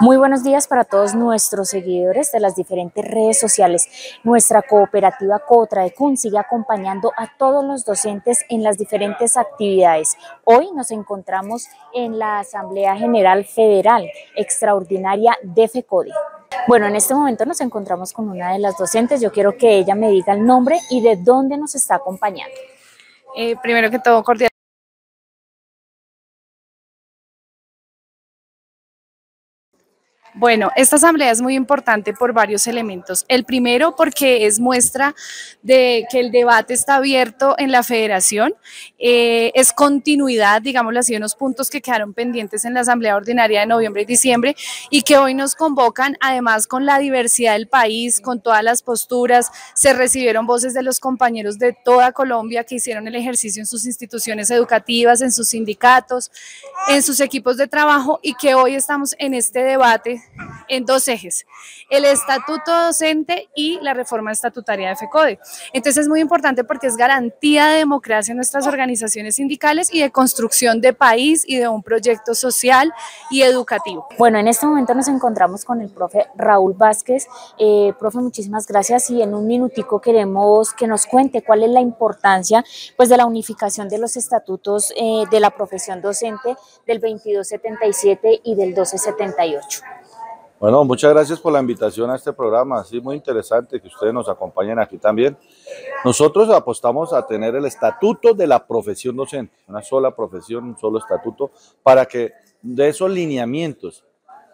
Muy buenos días para todos nuestros seguidores de las diferentes redes sociales. Nuestra cooperativa COTRAECUN sigue acompañando a todos los docentes en las diferentes actividades. Hoy nos encontramos en la Asamblea General Federal Extraordinaria de FECODE. Bueno, en este momento nos encontramos con una de las docentes. Yo quiero que ella me diga el nombre y de dónde nos está acompañando. Eh, primero que todo, cordial Bueno, esta asamblea es muy importante por varios elementos. El primero, porque es muestra de que el debate está abierto en la federación, eh, es continuidad, digámoslo así, unos puntos que quedaron pendientes en la asamblea ordinaria de noviembre y diciembre y que hoy nos convocan, además con la diversidad del país, con todas las posturas, se recibieron voces de los compañeros de toda Colombia que hicieron el ejercicio en sus instituciones educativas, en sus sindicatos, en sus equipos de trabajo y que hoy estamos en este debate en dos ejes, el estatuto docente y la reforma estatutaria de FECODE. Entonces es muy importante porque es garantía de democracia en nuestras organizaciones sindicales y de construcción de país y de un proyecto social y educativo. Bueno, en este momento nos encontramos con el profe Raúl Vázquez. Eh, profe, muchísimas gracias y en un minutico queremos que nos cuente cuál es la importancia pues, de la unificación de los estatutos eh, de la profesión docente del 2277 y del 1278. Bueno, muchas gracias por la invitación a este programa, sí, muy interesante que ustedes nos acompañen aquí también. Nosotros apostamos a tener el estatuto de la profesión docente, una sola profesión, un solo estatuto, para que de esos lineamientos,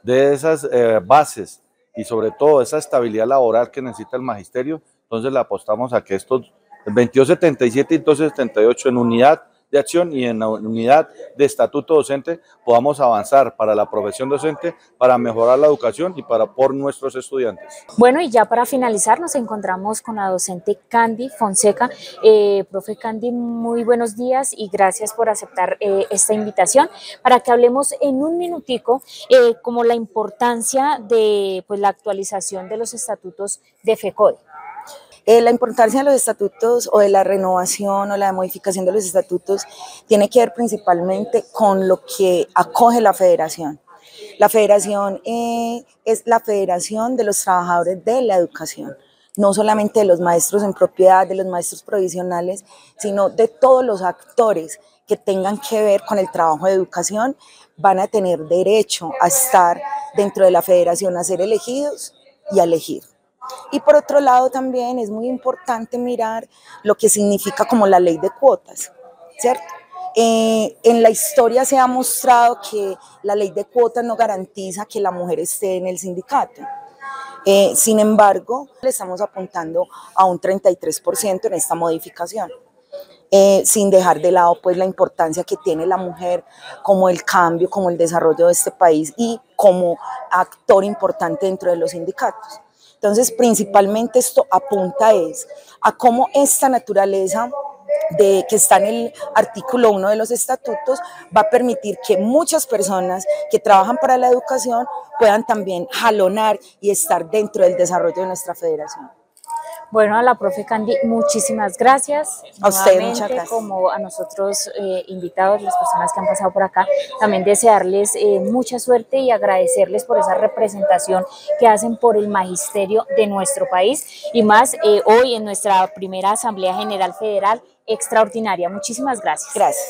de esas eh, bases y sobre todo esa estabilidad laboral que necesita el magisterio, entonces le apostamos a que estos 2277 y 1278 en unidad de acción y en la unidad de estatuto docente podamos avanzar para la profesión docente, para mejorar la educación y para por nuestros estudiantes. Bueno, y ya para finalizar nos encontramos con la docente Candy Fonseca. Eh, profe Candy, muy buenos días y gracias por aceptar eh, esta invitación para que hablemos en un minutico eh, como la importancia de pues, la actualización de los estatutos de FECODE. Eh, la importancia de los estatutos o de la renovación o la modificación de los estatutos tiene que ver principalmente con lo que acoge la federación. La federación eh, es la federación de los trabajadores de la educación, no solamente de los maestros en propiedad, de los maestros provisionales, sino de todos los actores que tengan que ver con el trabajo de educación, van a tener derecho a estar dentro de la federación, a ser elegidos y a elegir. Y por otro lado también es muy importante mirar lo que significa como la ley de cuotas, ¿cierto? Eh, en la historia se ha mostrado que la ley de cuotas no garantiza que la mujer esté en el sindicato. Eh, sin embargo, le estamos apuntando a un 33% en esta modificación. Eh, sin dejar de lado pues la importancia que tiene la mujer como el cambio, como el desarrollo de este país y como actor importante dentro de los sindicatos. Entonces, principalmente esto apunta es a cómo esta naturaleza de, que está en el artículo 1 de los estatutos va a permitir que muchas personas que trabajan para la educación puedan también jalonar y estar dentro del desarrollo de nuestra federación. Bueno, a la profe Candy, muchísimas gracias. A usted, muchas gracias. Como a nosotros eh, invitados, las personas que han pasado por acá, también desearles eh, mucha suerte y agradecerles por esa representación que hacen por el magisterio de nuestro país y más eh, hoy en nuestra primera Asamblea General Federal extraordinaria. Muchísimas gracias. Gracias.